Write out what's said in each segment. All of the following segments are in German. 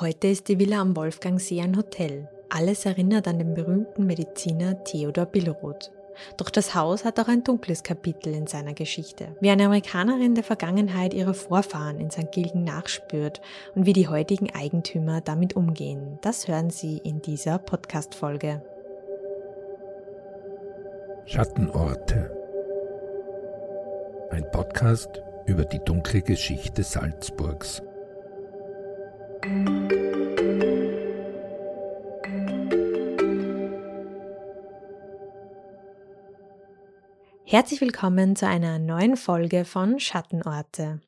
Heute ist die Villa am Wolfgangsee ein Hotel. Alles erinnert an den berühmten Mediziner Theodor Billroth. Doch das Haus hat auch ein dunkles Kapitel in seiner Geschichte. Wie eine Amerikanerin der Vergangenheit ihrer Vorfahren in St. Gilgen nachspürt und wie die heutigen Eigentümer damit umgehen, das hören Sie in dieser Podcast-Folge. Schattenorte. Ein Podcast über die dunkle Geschichte Salzburgs. Herzlich willkommen zu einer neuen Folge von Schattenorte.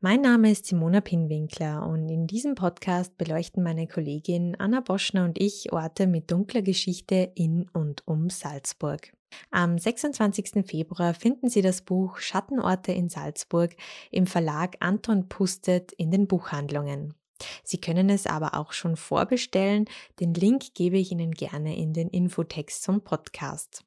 Mein Name ist Simona Pinwinkler und in diesem Podcast beleuchten meine Kollegin Anna Boschner und ich Orte mit dunkler Geschichte in und um Salzburg. Am 26. Februar finden Sie das Buch Schattenorte in Salzburg im Verlag Anton Pustet in den Buchhandlungen. Sie können es aber auch schon vorbestellen. Den Link gebe ich Ihnen gerne in den Infotext zum Podcast.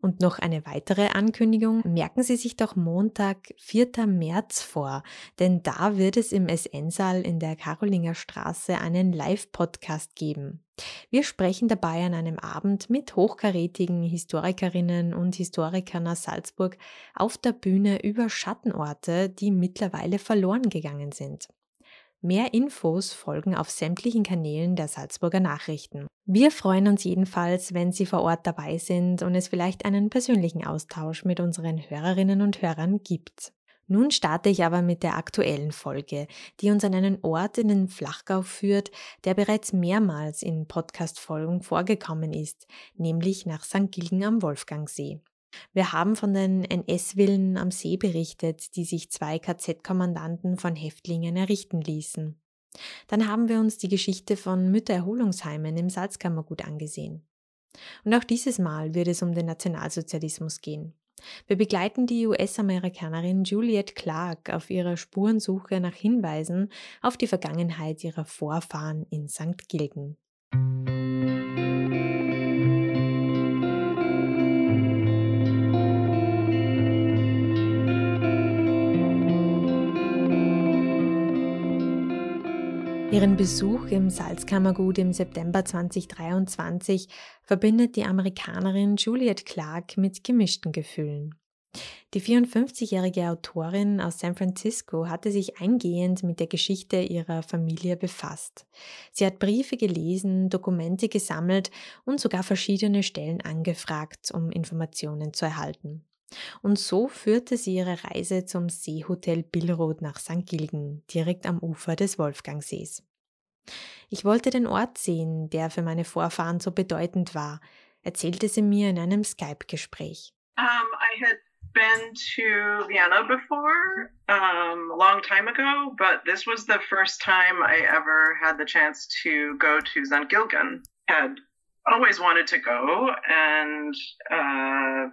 Und noch eine weitere Ankündigung. Merken Sie sich doch Montag, 4. März vor, denn da wird es im SN-Saal in der Karolinger Straße einen Live-Podcast geben. Wir sprechen dabei an einem Abend mit hochkarätigen Historikerinnen und Historikern aus Salzburg auf der Bühne über Schattenorte, die mittlerweile verloren gegangen sind. Mehr Infos folgen auf sämtlichen Kanälen der Salzburger Nachrichten. Wir freuen uns jedenfalls, wenn Sie vor Ort dabei sind und es vielleicht einen persönlichen Austausch mit unseren Hörerinnen und Hörern gibt. Nun starte ich aber mit der aktuellen Folge, die uns an einen Ort in den Flachgau führt, der bereits mehrmals in Podcast-Folgen vorgekommen ist, nämlich nach St. Gilgen am Wolfgangsee. Wir haben von den NS-Villen am See berichtet, die sich zwei KZ-Kommandanten von Häftlingen errichten ließen. Dann haben wir uns die Geschichte von Müttererholungsheimen im Salzkammergut angesehen. Und auch dieses Mal wird es um den Nationalsozialismus gehen. Wir begleiten die US-Amerikanerin Juliette Clark auf ihrer Spurensuche nach Hinweisen auf die Vergangenheit ihrer Vorfahren in St. Gilgen. Ihren Besuch im Salzkammergut im September 2023 verbindet die Amerikanerin Juliette Clark mit gemischten Gefühlen. Die 54-jährige Autorin aus San Francisco hatte sich eingehend mit der Geschichte ihrer Familie befasst. Sie hat Briefe gelesen, Dokumente gesammelt und sogar verschiedene Stellen angefragt, um Informationen zu erhalten. Und so führte sie ihre Reise zum Seehotel Billroth nach St. Gilgen, direkt am Ufer des Wolfgangsees. Ich wollte den Ort sehen, der für meine Vorfahren so bedeutend war, erzählte sie mir in einem Skype-Gespräch. Um, I had been to Vienna before, um, a long time ago, but this was the first time I ever had the chance to go to St. Gilgen. Had always wanted to go, and uh,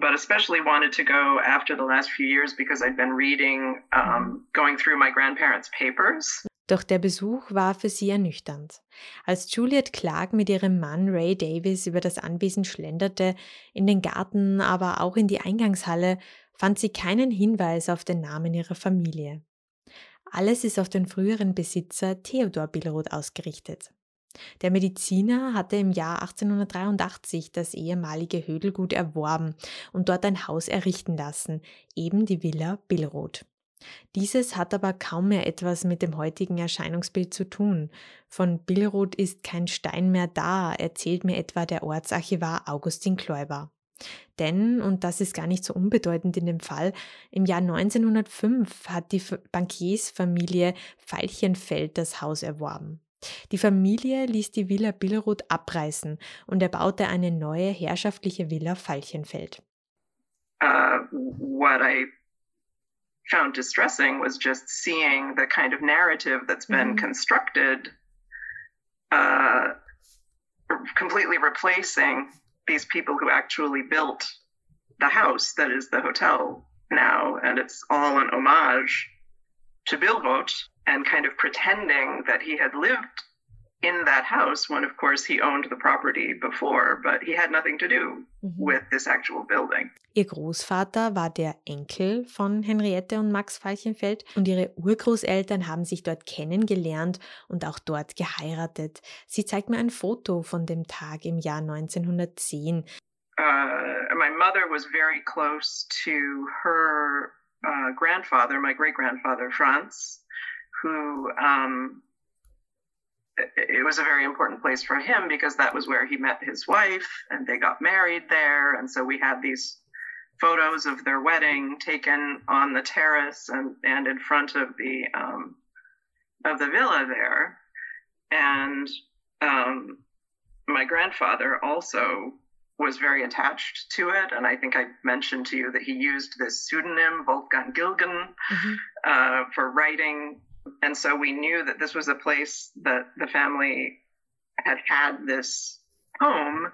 but especially wanted to go after the last few years because I'd been reading, um, going through my grandparents' papers. Doch der Besuch war für sie ernüchternd. Als Juliet Clark mit ihrem Mann Ray Davis über das Anwesen schlenderte, in den Garten, aber auch in die Eingangshalle, fand sie keinen Hinweis auf den Namen ihrer Familie. Alles ist auf den früheren Besitzer Theodor Billroth ausgerichtet. Der Mediziner hatte im Jahr 1883 das ehemalige Hödelgut erworben und dort ein Haus errichten lassen, eben die Villa Billroth. Dieses hat aber kaum mehr etwas mit dem heutigen Erscheinungsbild zu tun. Von Billroth ist kein Stein mehr da, erzählt mir etwa der Ortsarchivar Augustin Kläuber. Denn, und das ist gar nicht so unbedeutend in dem Fall, im Jahr 1905 hat die Bankiersfamilie Veilchenfeld das Haus erworben. Die Familie ließ die Villa Billroth abreißen und erbaute eine neue herrschaftliche Villa Veilchenfeld. Uh, what I found distressing was just seeing the kind of narrative that's been mm-hmm. constructed, uh, completely replacing these people who actually built the house that is the hotel now. And it's all an homage to Billroth and kind of pretending that he had lived in that house when, of course, he owned the property before, but he had nothing to do mhm. with this actual building. Ihr Großvater war der Enkel von Henriette und Max Falchenfeld und ihre Urgroßeltern haben sich dort kennengelernt und auch dort geheiratet. Sie zeigt mir ein Foto von dem Tag im Jahr 1910. Uh, my mother was very close to her uh, grandfather, my great grandfather Franz, who um, it was a very important place for him because that was where he met his wife and they got married there. And so we had these photos of their wedding taken on the terrace and, and in front of the um, of the villa there. And um, my grandfather also was very attached to it. And I think I mentioned to you that he used this pseudonym, Wolfgang Gilgen, mm-hmm. uh, for writing And so we knew that this was a place that the family had had this home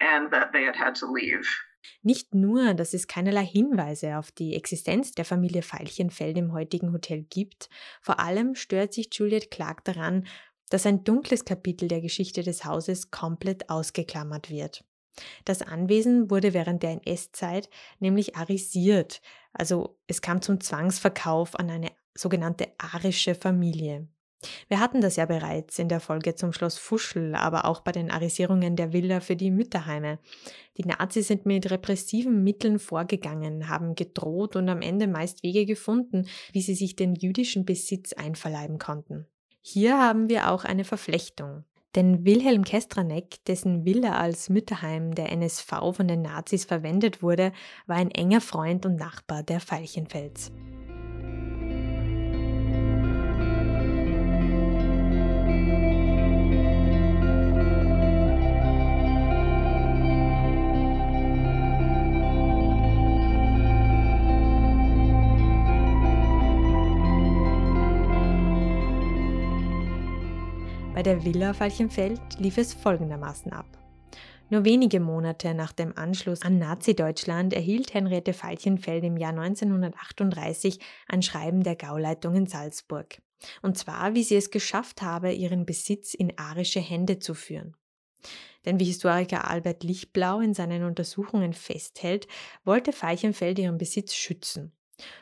and that they had had to leave. Nicht nur, dass es keinerlei Hinweise auf die Existenz der Familie Veilchenfeld im heutigen Hotel gibt, vor allem stört sich Juliet Clark daran, dass ein dunkles Kapitel der Geschichte des Hauses komplett ausgeklammert wird. Das Anwesen wurde während der NS-Zeit nämlich arisiert, also es kam zum Zwangsverkauf an eine sogenannte arische Familie. Wir hatten das ja bereits in der Folge zum Schloss Fuschel, aber auch bei den Arisierungen der Villa für die Mütterheime. Die Nazis sind mit repressiven Mitteln vorgegangen, haben gedroht und am Ende meist Wege gefunden, wie sie sich den jüdischen Besitz einverleiben konnten. Hier haben wir auch eine Verflechtung. Denn Wilhelm Kestranek, dessen Villa als Mütterheim der NSV von den Nazis verwendet wurde, war ein enger Freund und Nachbar der Veilchenfels. Bei der Villa Falchenfeld lief es folgendermaßen ab. Nur wenige Monate nach dem Anschluss an Nazi-Deutschland erhielt Henriette Falchenfeld im Jahr 1938 ein Schreiben der Gauleitung in Salzburg. Und zwar, wie sie es geschafft habe, ihren Besitz in arische Hände zu führen. Denn wie Historiker Albert Lichtblau in seinen Untersuchungen festhält, wollte Falchenfeld ihren Besitz schützen.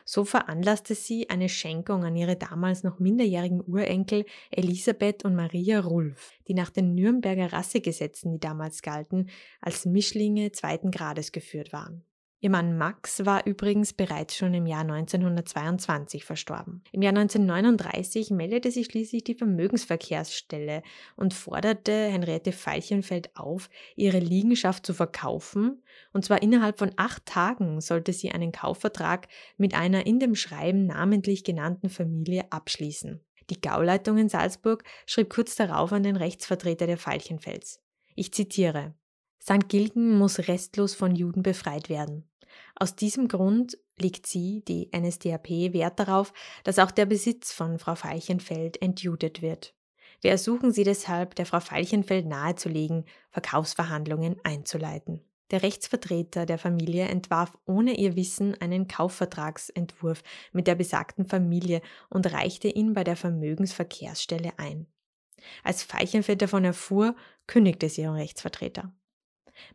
So veranlasste sie eine Schenkung an ihre damals noch minderjährigen Urenkel Elisabeth und Maria Rulf, die nach den Nürnberger Rassegesetzen, die damals galten, als Mischlinge zweiten Grades geführt waren. Ihr Mann Max war übrigens bereits schon im Jahr 1922 verstorben. Im Jahr 1939 meldete sich schließlich die Vermögensverkehrsstelle und forderte Henriette Veilchenfeld auf, ihre Liegenschaft zu verkaufen, und zwar innerhalb von acht Tagen sollte sie einen Kaufvertrag mit einer in dem Schreiben namentlich genannten Familie abschließen. Die Gauleitung in Salzburg schrieb kurz darauf an den Rechtsvertreter der Veilchenfels. Ich zitiere St. Gilgen muss restlos von Juden befreit werden. Aus diesem Grund legt sie, die NSDAP, Wert darauf, dass auch der Besitz von Frau Veilchenfeld entjudet wird. Wir ersuchen Sie deshalb, der Frau Veilchenfeld nahezulegen, Verkaufsverhandlungen einzuleiten. Der Rechtsvertreter der Familie entwarf ohne ihr Wissen einen Kaufvertragsentwurf mit der besagten Familie und reichte ihn bei der Vermögensverkehrsstelle ein. Als Veilchenfeld davon erfuhr, kündigte sie ihren Rechtsvertreter.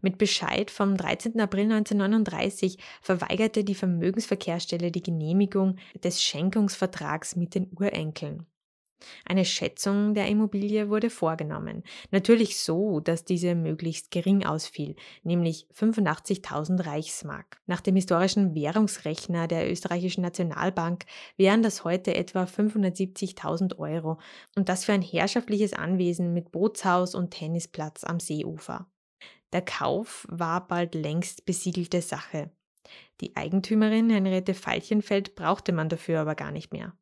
Mit Bescheid vom 13. April 1939 verweigerte die Vermögensverkehrsstelle die Genehmigung des Schenkungsvertrags mit den Urenkeln. Eine Schätzung der Immobilie wurde vorgenommen. Natürlich so, dass diese möglichst gering ausfiel, nämlich 85.000 Reichsmark. Nach dem historischen Währungsrechner der österreichischen Nationalbank wären das heute etwa 570.000 Euro und das für ein herrschaftliches Anwesen mit Bootshaus und Tennisplatz am Seeufer. Der Kauf war bald längst besiegelte Sache. Die Eigentümerin Henriette Veilchenfeld brauchte man dafür aber gar nicht mehr.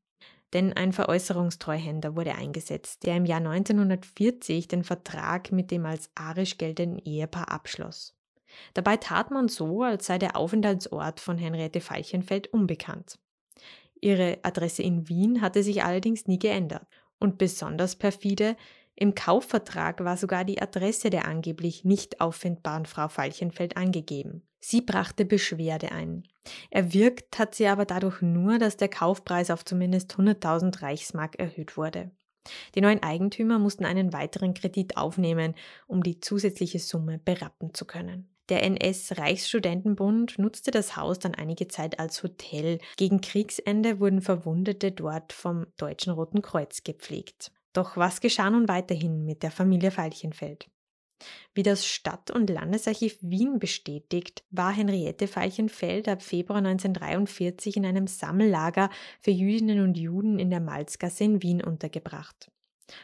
Denn ein Veräußerungstreuhänder wurde eingesetzt, der im Jahr 1940 den Vertrag mit dem als arisch geltenden Ehepaar abschloss. Dabei tat man so, als sei der Aufenthaltsort von Henriette Veilchenfeld unbekannt. Ihre Adresse in Wien hatte sich allerdings nie geändert. Und besonders perfide, im Kaufvertrag war sogar die Adresse der angeblich nicht auffindbaren Frau Falchenfeld angegeben. Sie brachte Beschwerde ein. Erwirkt hat sie aber dadurch nur, dass der Kaufpreis auf zumindest 100.000 Reichsmark erhöht wurde. Die neuen Eigentümer mussten einen weiteren Kredit aufnehmen, um die zusätzliche Summe berappen zu können. Der NS-Reichsstudentenbund nutzte das Haus dann einige Zeit als Hotel. Gegen Kriegsende wurden Verwundete dort vom Deutschen Roten Kreuz gepflegt. Doch was geschah nun weiterhin mit der Familie Veilchenfeld? Wie das Stadt- und Landesarchiv Wien bestätigt, war Henriette Veilchenfeld ab Februar 1943 in einem Sammellager für Jüdinnen und Juden in der Malzgasse in Wien untergebracht.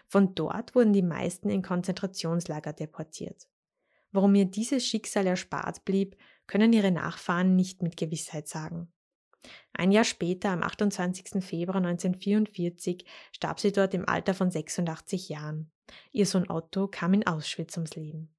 Von dort wurden die meisten in Konzentrationslager deportiert. Warum ihr dieses Schicksal erspart blieb, können ihre Nachfahren nicht mit Gewissheit sagen. Ein Jahr später, am 28. Februar 1944, starb sie dort im Alter von 86 Jahren. Ihr Sohn Otto kam in Auschwitz ums Leben.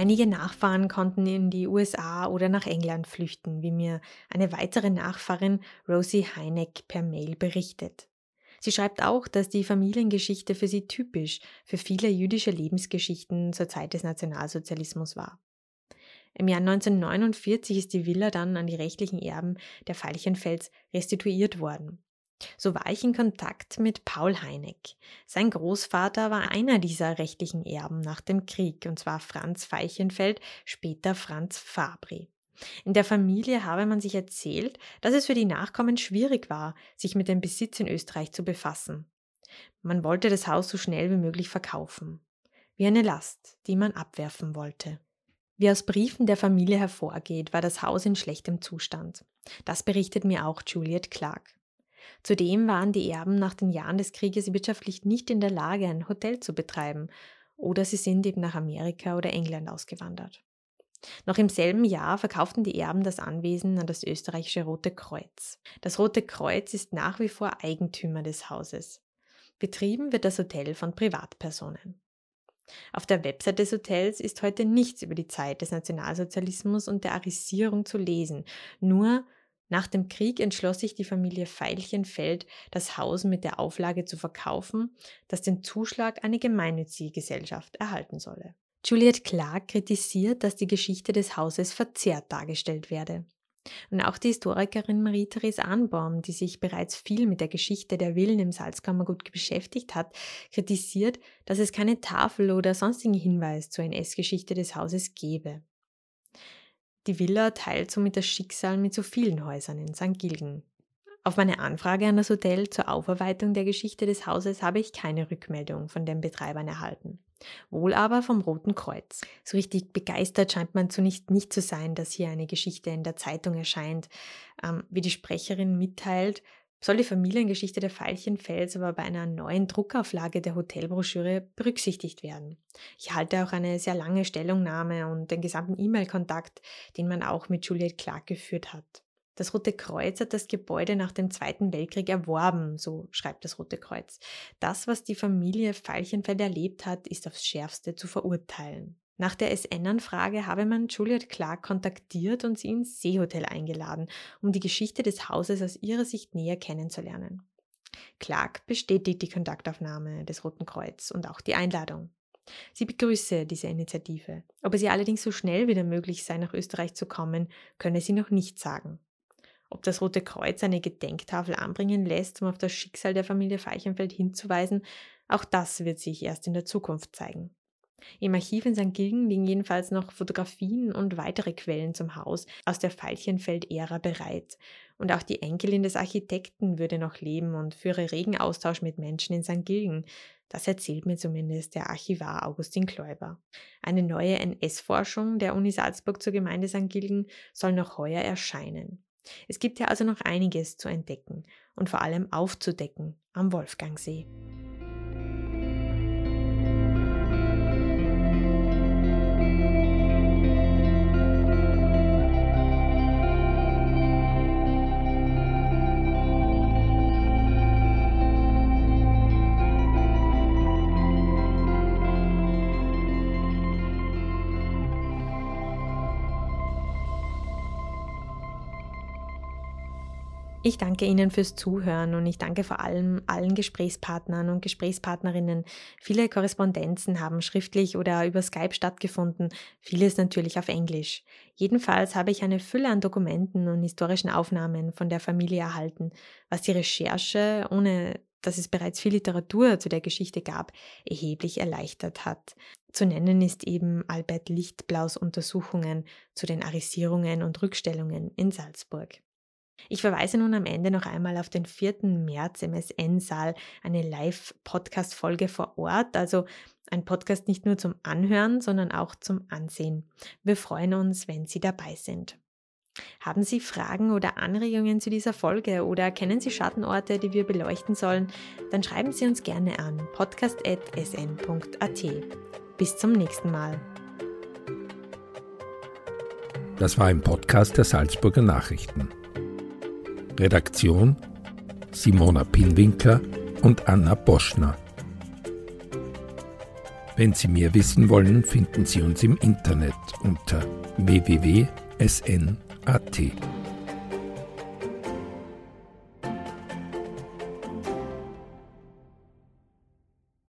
Einige Nachfahren konnten in die USA oder nach England flüchten, wie mir eine weitere Nachfahrin Rosie Heineck per Mail berichtet. Sie schreibt auch, dass die Familiengeschichte für sie typisch für viele jüdische Lebensgeschichten zur Zeit des Nationalsozialismus war. Im Jahr 1949 ist die Villa dann an die rechtlichen Erben der Veilchenfels restituiert worden. So war ich in Kontakt mit Paul Heineck. Sein Großvater war einer dieser rechtlichen Erben nach dem Krieg, und zwar Franz Veilchenfeld, später Franz Fabri. In der Familie habe man sich erzählt, dass es für die Nachkommen schwierig war, sich mit dem Besitz in Österreich zu befassen. Man wollte das Haus so schnell wie möglich verkaufen. Wie eine Last, die man abwerfen wollte. Wie aus Briefen der Familie hervorgeht, war das Haus in schlechtem Zustand. Das berichtet mir auch Juliet Clark. Zudem waren die Erben nach den Jahren des Krieges wirtschaftlich nicht in der Lage, ein Hotel zu betreiben, oder sie sind eben nach Amerika oder England ausgewandert. Noch im selben Jahr verkauften die Erben das Anwesen an das österreichische Rote Kreuz. Das Rote Kreuz ist nach wie vor Eigentümer des Hauses. Betrieben wird das Hotel von Privatpersonen. Auf der Website des Hotels ist heute nichts über die Zeit des Nationalsozialismus und der Arisierung zu lesen, nur nach dem Krieg entschloss sich die Familie Veilchenfeld, das Haus mit der Auflage zu verkaufen, dass den Zuschlag eine gemeinnützige Gesellschaft erhalten solle. Juliet Clark kritisiert, dass die Geschichte des Hauses verzerrt dargestellt werde. Und auch die Historikerin Marie-Therese Anbaum, die sich bereits viel mit der Geschichte der Villen im Salzkammergut beschäftigt hat, kritisiert, dass es keine Tafel oder sonstigen Hinweis zur NS-Geschichte des Hauses gebe. Die Villa teilt somit das Schicksal mit so vielen Häusern in St. Gilgen. Auf meine Anfrage an das Hotel zur Aufarbeitung der Geschichte des Hauses habe ich keine Rückmeldung von den Betreibern erhalten. Wohl aber vom Roten Kreuz. So richtig begeistert scheint man zunächst nicht zu sein, dass hier eine Geschichte in der Zeitung erscheint. Ähm, wie die Sprecherin mitteilt, soll die Familiengeschichte der Veilchenfels aber bei einer neuen Druckauflage der Hotelbroschüre berücksichtigt werden. Ich halte auch eine sehr lange Stellungnahme und den gesamten E-Mail-Kontakt, den man auch mit Juliette Clark geführt hat. Das Rote Kreuz hat das Gebäude nach dem Zweiten Weltkrieg erworben, so schreibt das Rote Kreuz. Das, was die Familie Veilchenfeld erlebt hat, ist aufs Schärfste zu verurteilen. Nach der SN-Anfrage habe man Juliet Clark kontaktiert und sie ins Seehotel eingeladen, um die Geschichte des Hauses aus ihrer Sicht näher kennenzulernen. Clark bestätigt die Kontaktaufnahme des Roten Kreuz und auch die Einladung. Sie begrüße diese Initiative. Ob es ihr allerdings so schnell wieder möglich sei, nach Österreich zu kommen, könne sie noch nicht sagen. Ob das Rote Kreuz eine Gedenktafel anbringen lässt, um auf das Schicksal der Familie Feichenfeld hinzuweisen, auch das wird sich erst in der Zukunft zeigen. Im Archiv in St. Gilgen liegen jedenfalls noch Fotografien und weitere Quellen zum Haus aus der Veilchenfeld-Ära bereit. Und auch die Enkelin des Architekten würde noch leben und führe regen Austausch mit Menschen in St. Gilgen. Das erzählt mir zumindest der Archivar Augustin Kläuber. Eine neue NS-Forschung der Uni Salzburg zur Gemeinde St. Gilgen soll noch heuer erscheinen. Es gibt ja also noch einiges zu entdecken und vor allem aufzudecken am Wolfgangsee. Ich danke Ihnen fürs Zuhören und ich danke vor allem allen Gesprächspartnern und Gesprächspartnerinnen. Viele Korrespondenzen haben schriftlich oder über Skype stattgefunden, vieles natürlich auf Englisch. Jedenfalls habe ich eine Fülle an Dokumenten und historischen Aufnahmen von der Familie erhalten, was die Recherche, ohne dass es bereits viel Literatur zu der Geschichte gab, erheblich erleichtert hat. Zu nennen ist eben Albert Lichtblaus Untersuchungen zu den Arisierungen und Rückstellungen in Salzburg. Ich verweise nun am Ende noch einmal auf den 4. März im SN-Saal, eine Live-Podcast-Folge vor Ort, also ein Podcast nicht nur zum Anhören, sondern auch zum Ansehen. Wir freuen uns, wenn Sie dabei sind. Haben Sie Fragen oder Anregungen zu dieser Folge oder kennen Sie Schattenorte, die wir beleuchten sollen? Dann schreiben Sie uns gerne an podcast.sn.at. Bis zum nächsten Mal. Das war ein Podcast der Salzburger Nachrichten. Redaktion Simona Pinwinkler und Anna Boschner. Wenn Sie mehr wissen wollen, finden Sie uns im Internet unter www.sn.at.